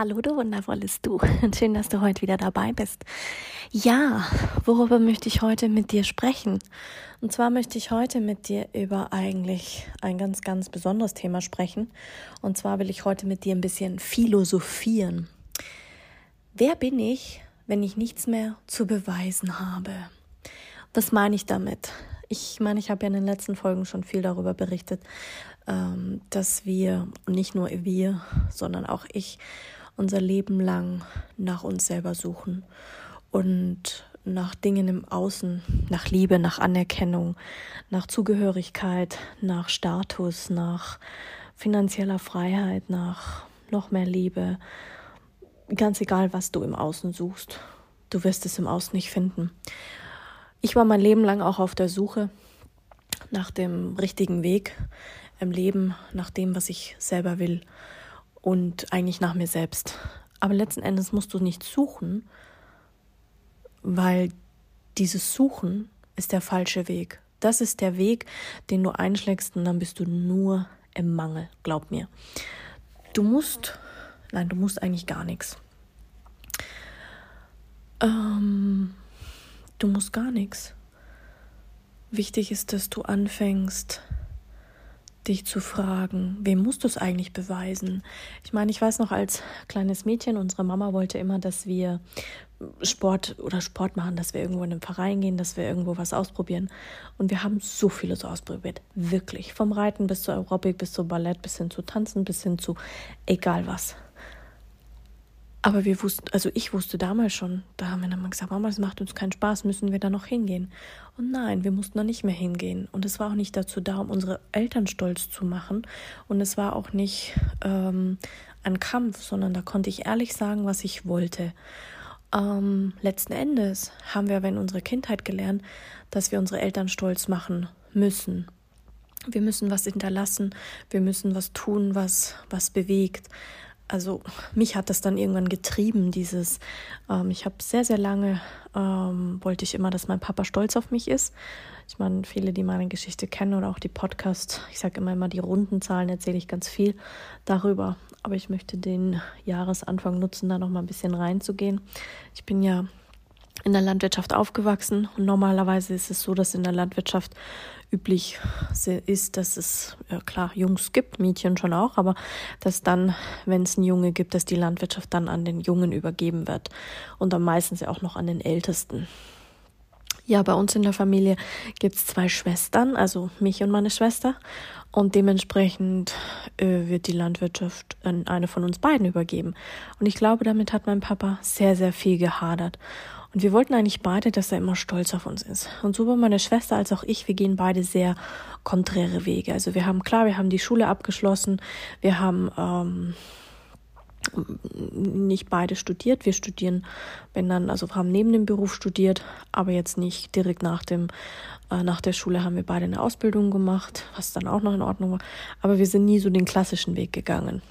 Hallo, du wundervolles Du. Schön, dass du heute wieder dabei bist. Ja, worüber möchte ich heute mit dir sprechen? Und zwar möchte ich heute mit dir über eigentlich ein ganz, ganz besonderes Thema sprechen. Und zwar will ich heute mit dir ein bisschen philosophieren. Wer bin ich, wenn ich nichts mehr zu beweisen habe? Was meine ich damit? Ich meine, ich habe ja in den letzten Folgen schon viel darüber berichtet, ähm, dass wir, nicht nur wir, sondern auch ich, unser Leben lang nach uns selber suchen und nach Dingen im Außen, nach Liebe, nach Anerkennung, nach Zugehörigkeit, nach Status, nach finanzieller Freiheit, nach noch mehr Liebe. Ganz egal, was du im Außen suchst, du wirst es im Außen nicht finden. Ich war mein Leben lang auch auf der Suche nach dem richtigen Weg im Leben, nach dem, was ich selber will und eigentlich nach mir selbst. Aber letzten Endes musst du nicht suchen, weil dieses Suchen ist der falsche Weg. Das ist der Weg, den du einschlägst und dann bist du nur im Mangel, glaub mir. Du musst, nein, du musst eigentlich gar nichts. Ähm, du musst gar nichts. Wichtig ist, dass du anfängst, dich zu fragen, wem musst du es eigentlich beweisen? Ich meine, ich weiß noch als kleines Mädchen, unsere Mama wollte immer, dass wir Sport oder Sport machen, dass wir irgendwo in einen Verein gehen, dass wir irgendwo was ausprobieren. Und wir haben so vieles ausprobiert. Wirklich. Vom Reiten bis zur Aerobic, bis zu Ballett, bis hin zu Tanzen, bis hin zu egal was. Aber wir wussten, also ich wusste damals schon, da haben wir dann mal gesagt, Mama, das macht uns keinen Spaß, müssen wir da noch hingehen? Und nein, wir mussten da nicht mehr hingehen. Und es war auch nicht dazu da, um unsere Eltern stolz zu machen. Und es war auch nicht ähm, ein Kampf, sondern da konnte ich ehrlich sagen, was ich wollte. Ähm, letzten Endes haben wir aber in unserer Kindheit gelernt, dass wir unsere Eltern stolz machen müssen. Wir müssen was hinterlassen, wir müssen was tun, was was bewegt also mich hat das dann irgendwann getrieben, dieses, ähm, ich habe sehr, sehr lange, ähm, wollte ich immer, dass mein Papa stolz auf mich ist. Ich meine, viele, die meine Geschichte kennen oder auch die Podcast, ich sage immer immer, die runden Zahlen erzähle ich ganz viel darüber. Aber ich möchte den Jahresanfang nutzen, da noch mal ein bisschen reinzugehen. Ich bin ja in der Landwirtschaft aufgewachsen und normalerweise ist es so, dass in der Landwirtschaft üblich ist, dass es, ja klar, Jungs gibt, Mädchen schon auch, aber dass dann, wenn es einen Junge gibt, dass die Landwirtschaft dann an den Jungen übergeben wird und dann meistens ja auch noch an den Ältesten. Ja, bei uns in der Familie gibt es zwei Schwestern, also mich und meine Schwester. Und dementsprechend äh, wird die Landwirtschaft an eine von uns beiden übergeben. Und ich glaube, damit hat mein Papa sehr, sehr viel gehadert. Und wir wollten eigentlich beide, dass er immer stolz auf uns ist. Und sowohl meine Schwester als auch ich, wir gehen beide sehr konträre Wege. Also wir haben, klar, wir haben die Schule abgeschlossen, wir haben ähm, nicht beide studiert. Wir studieren, wenn dann, also haben neben dem Beruf studiert, aber jetzt nicht direkt nach dem, äh, nach der Schule haben wir beide eine Ausbildung gemacht, was dann auch noch in Ordnung war. Aber wir sind nie so den klassischen Weg gegangen.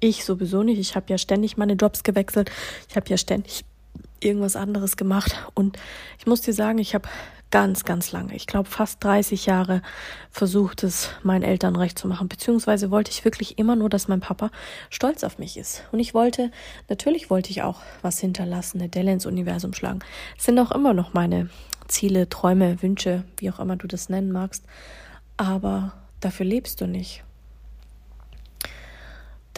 Ich sowieso nicht. Ich habe ja ständig meine Jobs gewechselt. Ich habe ja ständig irgendwas anderes gemacht. Und ich muss dir sagen, ich habe ganz, ganz lange, ich glaube fast 30 Jahre versucht, es meinen Eltern recht zu machen. Beziehungsweise wollte ich wirklich immer nur, dass mein Papa stolz auf mich ist. Und ich wollte, natürlich wollte ich auch was hinterlassen, eine Delle ins Universum schlagen. Es sind auch immer noch meine Ziele, Träume, Wünsche, wie auch immer du das nennen magst. Aber dafür lebst du nicht.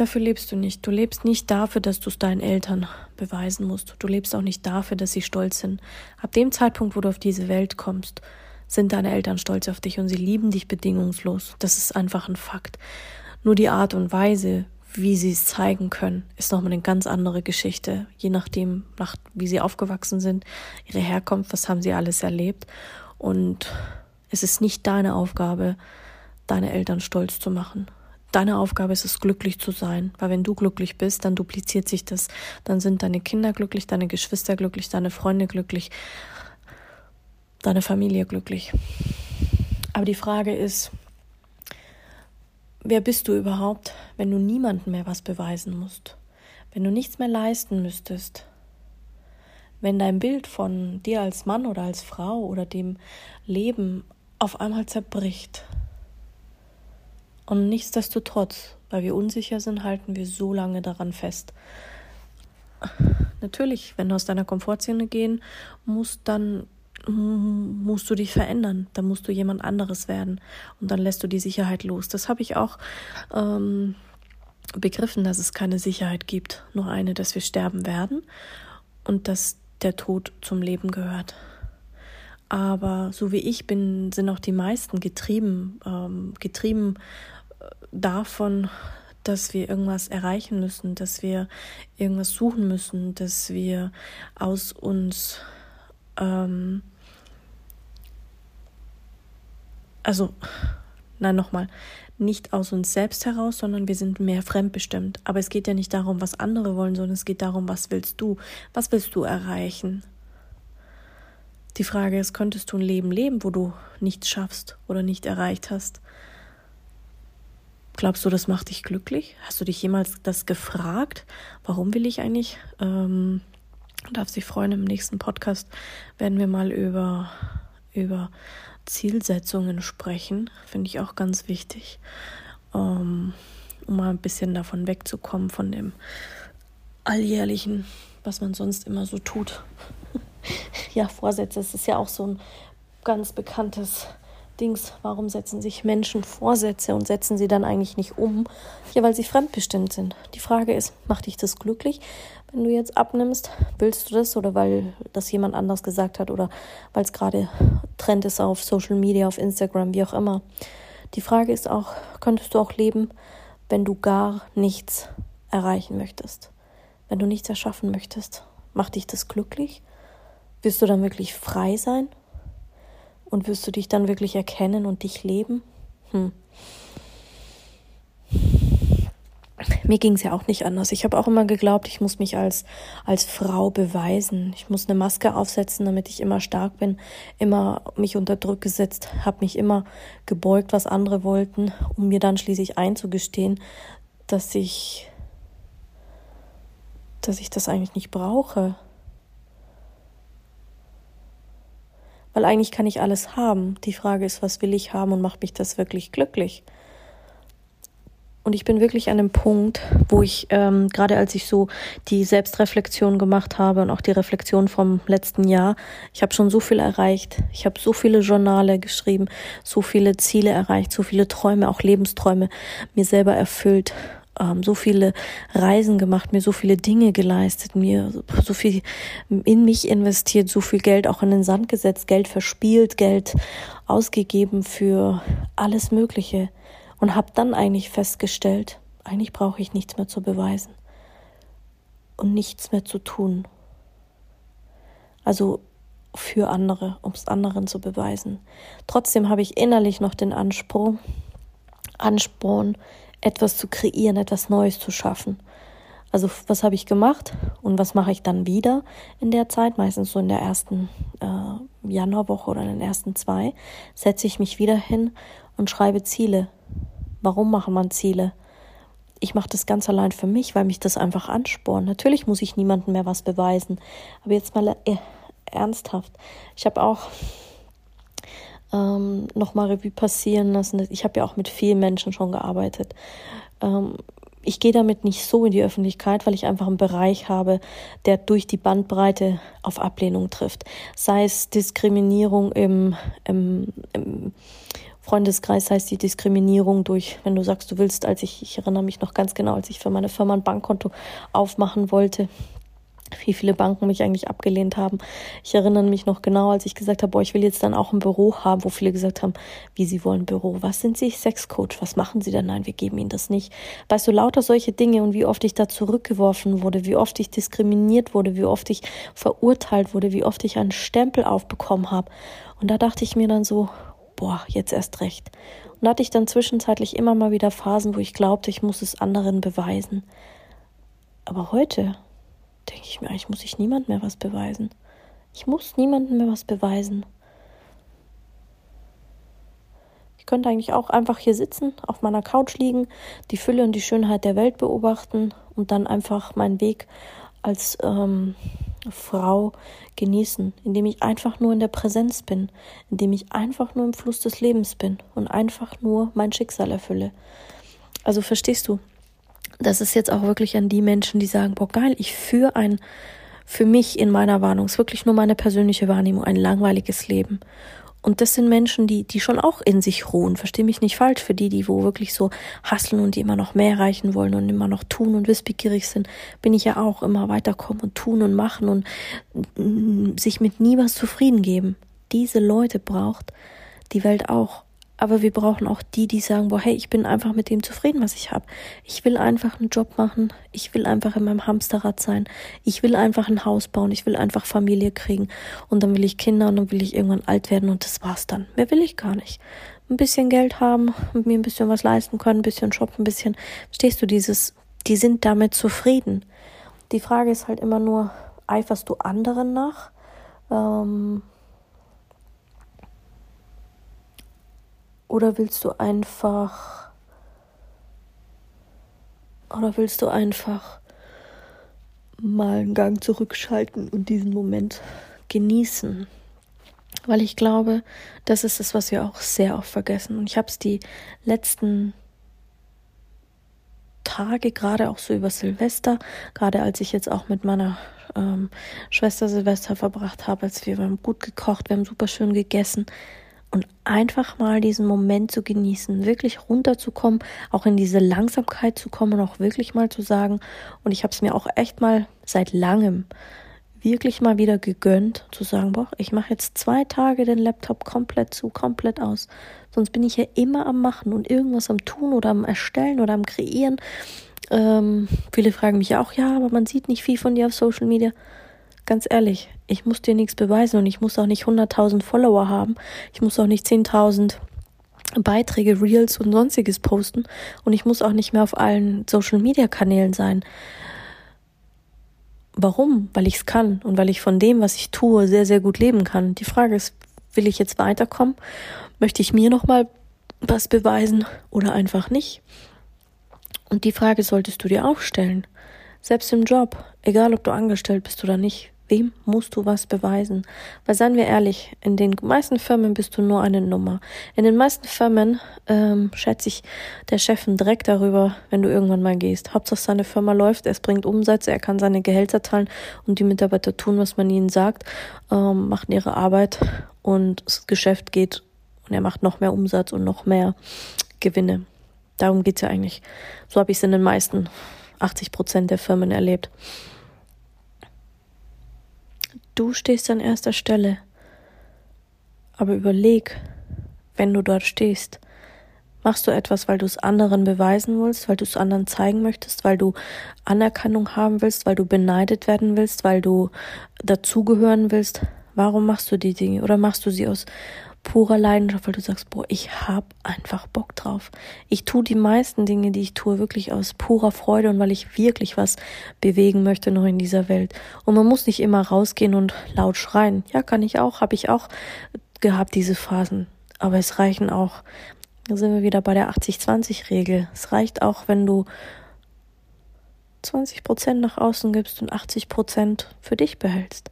Dafür lebst du nicht. Du lebst nicht dafür, dass du es deinen Eltern beweisen musst. Du lebst auch nicht dafür, dass sie stolz sind. Ab dem Zeitpunkt, wo du auf diese Welt kommst, sind deine Eltern stolz auf dich und sie lieben dich bedingungslos. Das ist einfach ein Fakt. Nur die Art und Weise, wie sie es zeigen können, ist nochmal eine ganz andere Geschichte. Je nachdem, nach, wie sie aufgewachsen sind, ihre Herkunft, was haben sie alles erlebt. Und es ist nicht deine Aufgabe, deine Eltern stolz zu machen. Deine Aufgabe ist es, glücklich zu sein, weil wenn du glücklich bist, dann dupliziert sich das. Dann sind deine Kinder glücklich, deine Geschwister glücklich, deine Freunde glücklich, deine Familie glücklich. Aber die Frage ist, wer bist du überhaupt, wenn du niemandem mehr was beweisen musst? Wenn du nichts mehr leisten müsstest? Wenn dein Bild von dir als Mann oder als Frau oder dem Leben auf einmal zerbricht? Und nichtsdestotrotz, weil wir unsicher sind, halten wir so lange daran fest. Natürlich, wenn du aus deiner Komfortzone gehen musst, dann musst du dich verändern, dann musst du jemand anderes werden und dann lässt du die Sicherheit los. Das habe ich auch ähm, begriffen, dass es keine Sicherheit gibt, nur eine, dass wir sterben werden und dass der Tod zum Leben gehört. Aber so wie ich bin, sind auch die meisten getrieben, ähm, getrieben davon, dass wir irgendwas erreichen müssen, dass wir irgendwas suchen müssen, dass wir aus uns, ähm, also, nein, nochmal, nicht aus uns selbst heraus, sondern wir sind mehr fremdbestimmt. Aber es geht ja nicht darum, was andere wollen, sondern es geht darum, was willst du? Was willst du erreichen? Die Frage ist, könntest du ein Leben leben, wo du nichts schaffst oder nicht erreicht hast? Glaubst du, das macht dich glücklich? Hast du dich jemals das gefragt? Warum will ich eigentlich? Ähm, darf sich freuen, im nächsten Podcast werden wir mal über, über Zielsetzungen sprechen. Finde ich auch ganz wichtig, ähm, um mal ein bisschen davon wegzukommen, von dem alljährlichen, was man sonst immer so tut. ja, Vorsätze, das ist ja auch so ein ganz bekanntes Dings, warum setzen sich Menschen Vorsätze und setzen sie dann eigentlich nicht um? Ja, weil sie fremdbestimmt sind. Die Frage ist, macht dich das glücklich, wenn du jetzt abnimmst? Willst du das oder weil das jemand anders gesagt hat oder weil es gerade Trend ist auf Social Media, auf Instagram, wie auch immer? Die Frage ist auch, könntest du auch leben, wenn du gar nichts erreichen möchtest? Wenn du nichts erschaffen möchtest? Macht dich das glücklich? Wirst du dann wirklich frei sein? Und wirst du dich dann wirklich erkennen und dich leben? Hm. Mir ging es ja auch nicht anders. Ich habe auch immer geglaubt, ich muss mich als, als Frau beweisen. Ich muss eine Maske aufsetzen, damit ich immer stark bin, immer mich unter Druck gesetzt, habe mich immer gebeugt, was andere wollten, um mir dann schließlich einzugestehen, dass ich, dass ich das eigentlich nicht brauche. Weil eigentlich kann ich alles haben. Die Frage ist, was will ich haben und macht mich das wirklich glücklich? Und ich bin wirklich an dem Punkt, wo ich, ähm, gerade als ich so die Selbstreflexion gemacht habe und auch die Reflexion vom letzten Jahr, ich habe schon so viel erreicht. Ich habe so viele Journale geschrieben, so viele Ziele erreicht, so viele Träume, auch Lebensträume mir selber erfüllt ähm, so viele Reisen gemacht, mir so viele Dinge geleistet, mir so viel in mich investiert, so viel Geld auch in den Sand gesetzt, Geld verspielt, Geld ausgegeben für alles Mögliche und habe dann eigentlich festgestellt, eigentlich brauche ich nichts mehr zu beweisen und nichts mehr zu tun. Also für andere, um es anderen zu beweisen. Trotzdem habe ich innerlich noch den Anspruch, Ansporn, etwas zu kreieren, etwas Neues zu schaffen. Also was habe ich gemacht und was mache ich dann wieder in der Zeit? Meistens so in der ersten äh, Januarwoche oder in den ersten zwei setze ich mich wieder hin und schreibe Ziele. Warum macht man Ziele? Ich mache das ganz allein für mich, weil mich das einfach anspornt. Natürlich muss ich niemandem mehr was beweisen. Aber jetzt mal äh, ernsthaft. Ich habe auch ähm, nochmal Revue passieren lassen. Ich habe ja auch mit vielen Menschen schon gearbeitet. Ähm, ich gehe damit nicht so in die Öffentlichkeit, weil ich einfach einen Bereich habe, der durch die Bandbreite auf Ablehnung trifft. Sei es Diskriminierung im, im, im Freundeskreis, sei es die Diskriminierung durch, wenn du sagst, du willst, als ich, ich erinnere mich noch ganz genau, als ich für meine Firma ein Bankkonto aufmachen wollte, wie viele Banken mich eigentlich abgelehnt haben. Ich erinnere mich noch genau, als ich gesagt habe, boah, ich will jetzt dann auch ein Büro haben, wo viele gesagt haben, wie sie wollen Büro. Was sind sie? Sexcoach. Was machen sie denn? Nein, wir geben ihnen das nicht. Weißt du, lauter solche Dinge und wie oft ich da zurückgeworfen wurde, wie oft ich diskriminiert wurde, wie oft ich verurteilt wurde, wie oft ich einen Stempel aufbekommen habe. Und da dachte ich mir dann so, boah, jetzt erst recht. Und hatte ich dann zwischenzeitlich immer mal wieder Phasen, wo ich glaubte, ich muss es anderen beweisen. Aber heute denke ich mir, eigentlich muss ich niemand mehr was beweisen. Ich muss niemandem mehr was beweisen. Ich könnte eigentlich auch einfach hier sitzen, auf meiner Couch liegen, die Fülle und die Schönheit der Welt beobachten und dann einfach meinen Weg als ähm, Frau genießen, indem ich einfach nur in der Präsenz bin, indem ich einfach nur im Fluss des Lebens bin und einfach nur mein Schicksal erfülle. Also verstehst du, das ist jetzt auch wirklich an die Menschen, die sagen, boah geil, ich führe ein, für mich in meiner Warnung, ist wirklich nur meine persönliche Wahrnehmung, ein langweiliges Leben. Und das sind Menschen, die, die schon auch in sich ruhen. Versteh mich nicht falsch. Für die, die wo wirklich so hasseln und die immer noch mehr erreichen wollen und immer noch tun und wissbegierig sind, bin ich ja auch immer weiterkommen und tun und machen und mm, sich mit nie was zufrieden geben. Diese Leute braucht die Welt auch. Aber wir brauchen auch die, die sagen, boah, hey, ich bin einfach mit dem zufrieden, was ich habe. Ich will einfach einen Job machen. Ich will einfach in meinem Hamsterrad sein. Ich will einfach ein Haus bauen. Ich will einfach Familie kriegen. Und dann will ich Kinder und dann will ich irgendwann alt werden und das war's dann. Mehr will ich gar nicht. Ein bisschen Geld haben mir ein bisschen was leisten können, ein bisschen shoppen, ein bisschen. Stehst du dieses, die sind damit zufrieden. Die Frage ist halt immer nur, eiferst du anderen nach? Ähm, Oder willst du einfach. Oder willst du einfach mal einen Gang zurückschalten und diesen Moment genießen? Weil ich glaube, das ist es, was wir auch sehr oft vergessen. Und ich habe es die letzten Tage, gerade auch so über Silvester, gerade als ich jetzt auch mit meiner ähm, Schwester Silvester verbracht habe, als wir, wir haben gut gekocht, wir haben super schön gegessen und einfach mal diesen Moment zu genießen, wirklich runterzukommen, auch in diese Langsamkeit zu kommen und auch wirklich mal zu sagen, und ich habe es mir auch echt mal seit langem wirklich mal wieder gegönnt, zu sagen, boah, ich mache jetzt zwei Tage den Laptop komplett zu, komplett aus. Sonst bin ich ja immer am Machen und irgendwas am Tun oder am Erstellen oder am Kreieren. Ähm, viele fragen mich auch, ja, aber man sieht nicht viel von dir auf Social Media ganz ehrlich, ich muss dir nichts beweisen und ich muss auch nicht 100.000 Follower haben. Ich muss auch nicht 10.000 Beiträge, Reels und sonstiges posten und ich muss auch nicht mehr auf allen Social Media Kanälen sein. Warum? Weil ich es kann und weil ich von dem, was ich tue, sehr, sehr gut leben kann. Die Frage ist, will ich jetzt weiterkommen? Möchte ich mir nochmal was beweisen oder einfach nicht? Und die Frage solltest du dir auch stellen. Selbst im Job, egal ob du angestellt bist oder nicht, Wem musst du was beweisen? Weil seien wir ehrlich, in den meisten Firmen bist du nur eine Nummer. In den meisten Firmen ähm, schätze ich der Chef einen Dreck darüber, wenn du irgendwann mal gehst. Hauptsache seine Firma läuft, es bringt Umsätze, er kann seine Gehälter zahlen und die Mitarbeiter tun, was man ihnen sagt, ähm, machen ihre Arbeit und das Geschäft geht und er macht noch mehr Umsatz und noch mehr Gewinne. Darum geht's ja eigentlich. So habe ich es in den meisten 80 Prozent der Firmen erlebt. Du stehst an erster Stelle. Aber überleg, wenn du dort stehst, machst du etwas, weil du es anderen beweisen willst, weil du es anderen zeigen möchtest, weil du Anerkennung haben willst, weil du beneidet werden willst, weil du dazugehören willst. Warum machst du die Dinge? Oder machst du sie aus purer Leidenschaft, weil du sagst, boah, ich hab einfach Bock drauf. Ich tue die meisten Dinge, die ich tue, wirklich aus purer Freude und weil ich wirklich was bewegen möchte noch in dieser Welt. Und man muss nicht immer rausgehen und laut schreien. Ja, kann ich auch, habe ich auch gehabt, diese Phasen. Aber es reichen auch, da sind wir wieder bei der 80-20-Regel. Es reicht auch, wenn du 20 Prozent nach außen gibst und 80 Prozent für dich behältst.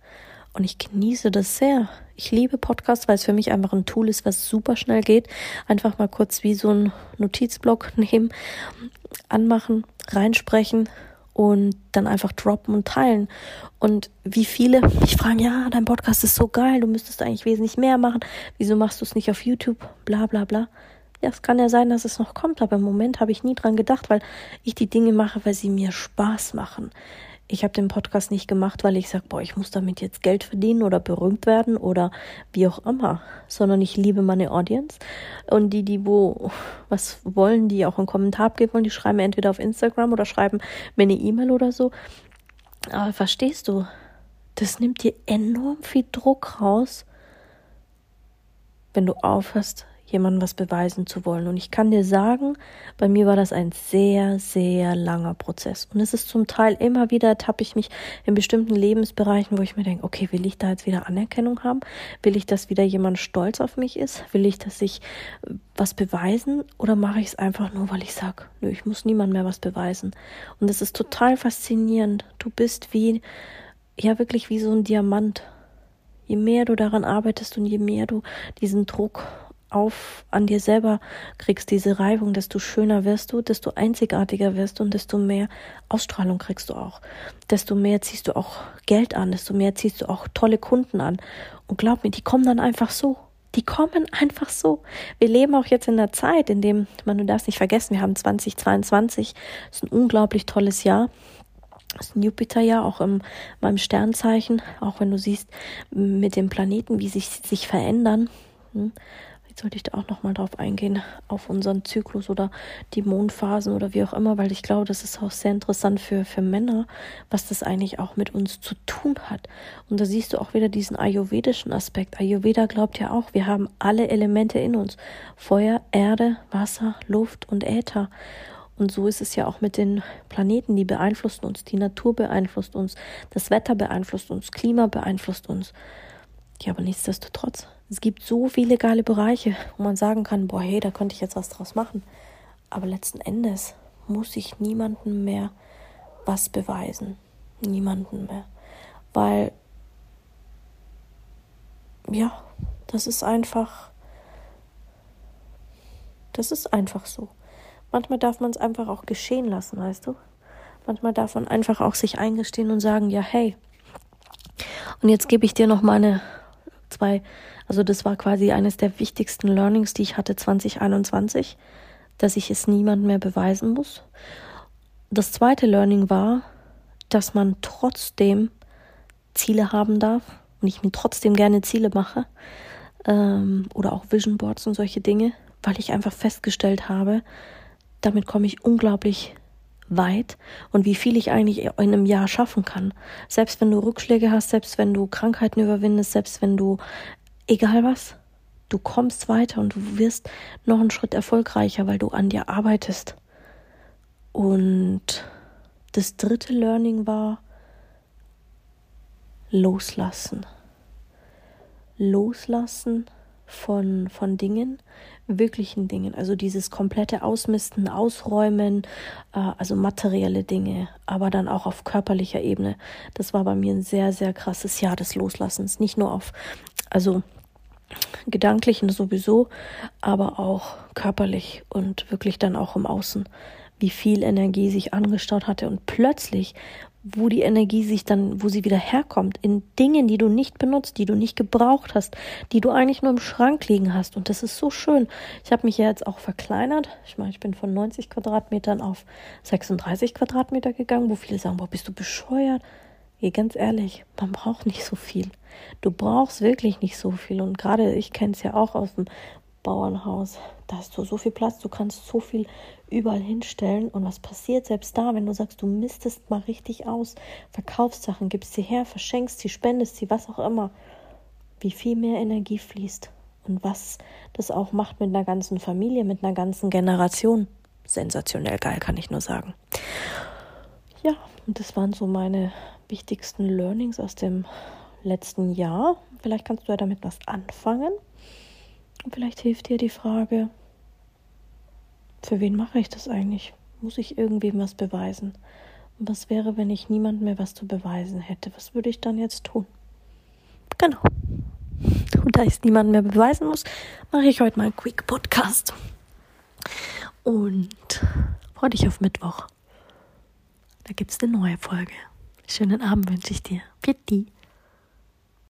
Und ich genieße das sehr. Ich liebe Podcasts, weil es für mich einfach ein Tool ist, was super schnell geht. Einfach mal kurz wie so ein Notizblock nehmen, anmachen, reinsprechen und dann einfach droppen und teilen. Und wie viele mich fragen, ja, dein Podcast ist so geil, du müsstest eigentlich wesentlich mehr machen. Wieso machst du es nicht auf YouTube? Bla bla bla. Ja, es kann ja sein, dass es noch kommt, aber im Moment habe ich nie dran gedacht, weil ich die Dinge mache, weil sie mir Spaß machen ich habe den Podcast nicht gemacht, weil ich sage, boah, ich muss damit jetzt Geld verdienen oder berühmt werden oder wie auch immer, sondern ich liebe meine Audience und die, die wo was wollen, die auch einen Kommentar abgeben wollen, die schreiben entweder auf Instagram oder schreiben mir eine E-Mail oder so. Aber verstehst du, das nimmt dir enorm viel Druck raus, wenn du aufhörst, jemandem was beweisen zu wollen. Und ich kann dir sagen, bei mir war das ein sehr, sehr langer Prozess. Und es ist zum Teil immer wieder, ertappe ich mich in bestimmten Lebensbereichen, wo ich mir denke, okay, will ich da jetzt wieder Anerkennung haben? Will ich, dass wieder jemand stolz auf mich ist? Will ich, dass ich äh, was beweisen? Oder mache ich es einfach nur, weil ich sage, nö, ich muss niemand mehr was beweisen. Und es ist total faszinierend. Du bist wie, ja, wirklich wie so ein Diamant. Je mehr du daran arbeitest und je mehr du diesen Druck auf an dir selber kriegst, diese Reibung, desto schöner wirst du, desto einzigartiger wirst du und desto mehr Ausstrahlung kriegst du auch. Desto mehr ziehst du auch Geld an, desto mehr ziehst du auch tolle Kunden an. Und glaub mir, die kommen dann einfach so. Die kommen einfach so. Wir leben auch jetzt in einer Zeit, in dem, man, du darfst nicht vergessen, wir haben 2022, das ist ein unglaublich tolles Jahr. Das ist ein Jupiterjahr, auch in meinem Sternzeichen, auch wenn du siehst, mit den Planeten, wie sich sich verändern. Hm, sollte ich da auch nochmal drauf eingehen, auf unseren Zyklus oder die Mondphasen oder wie auch immer, weil ich glaube, das ist auch sehr interessant für, für Männer, was das eigentlich auch mit uns zu tun hat. Und da siehst du auch wieder diesen ayurvedischen Aspekt. Ayurveda glaubt ja auch, wir haben alle Elemente in uns. Feuer, Erde, Wasser, Luft und Äther. Und so ist es ja auch mit den Planeten, die beeinflussen uns, die Natur beeinflusst uns, das Wetter beeinflusst uns, Klima beeinflusst uns. Ja, aber nichtsdestotrotz es gibt so viele geile Bereiche, wo man sagen kann, boah, hey, da könnte ich jetzt was draus machen. Aber letzten Endes muss ich niemandem mehr was beweisen. Niemanden mehr. Weil, ja, das ist einfach, das ist einfach so. Manchmal darf man es einfach auch geschehen lassen, weißt du? Manchmal darf man einfach auch sich eingestehen und sagen, ja, hey. Und jetzt gebe ich dir noch meine zwei also das war quasi eines der wichtigsten Learnings, die ich hatte 2021, dass ich es niemand mehr beweisen muss. Das zweite Learning war, dass man trotzdem Ziele haben darf und ich mir trotzdem gerne Ziele mache ähm, oder auch Vision Boards und solche Dinge, weil ich einfach festgestellt habe, damit komme ich unglaublich weit und wie viel ich eigentlich in einem Jahr schaffen kann. Selbst wenn du Rückschläge hast, selbst wenn du Krankheiten überwindest, selbst wenn du egal was, du kommst weiter und du wirst noch einen Schritt erfolgreicher, weil du an dir arbeitest. Und das dritte Learning war loslassen. Loslassen von, von Dingen, wirklichen Dingen. Also dieses komplette Ausmisten, Ausräumen, äh, also materielle Dinge, aber dann auch auf körperlicher Ebene. Das war bei mir ein sehr, sehr krasses Jahr des Loslassens. Nicht nur auf, also gedanklichen sowieso, aber auch körperlich und wirklich dann auch im Außen, wie viel Energie sich angestaut hatte und plötzlich, wo die Energie sich dann, wo sie wieder herkommt, in Dingen, die du nicht benutzt, die du nicht gebraucht hast, die du eigentlich nur im Schrank liegen hast. Und das ist so schön. Ich habe mich ja jetzt auch verkleinert. Ich meine, ich bin von 90 Quadratmetern auf 36 Quadratmeter gegangen, wo viele sagen, boah, bist du bescheuert? Hey, ganz ehrlich, man braucht nicht so viel. Du brauchst wirklich nicht so viel. Und gerade ich kenne es ja auch aus dem Bauernhaus. Da hast du so viel Platz, du kannst so viel überall hinstellen. Und was passiert selbst da, wenn du sagst, du mistest mal richtig aus, verkaufst Sachen, gibst sie her, verschenkst sie, spendest sie, was auch immer. Wie viel mehr Energie fließt. Und was das auch macht mit einer ganzen Familie, mit einer ganzen Generation. Sensationell geil, kann ich nur sagen. Ja, und das waren so meine wichtigsten Learnings aus dem letzten Jahr. Vielleicht kannst du ja damit was anfangen. Und vielleicht hilft dir die Frage, für wen mache ich das eigentlich? Muss ich irgendwem was beweisen? Und was wäre, wenn ich niemand mehr was zu beweisen hätte? Was würde ich dann jetzt tun? Genau. Und da ich niemand mehr beweisen muss, mache ich heute mal einen Quick Podcast. Und freue dich auf Mittwoch. Da gibt es eine neue Folge. Schönen Abend wünsche ich dir. Pitti.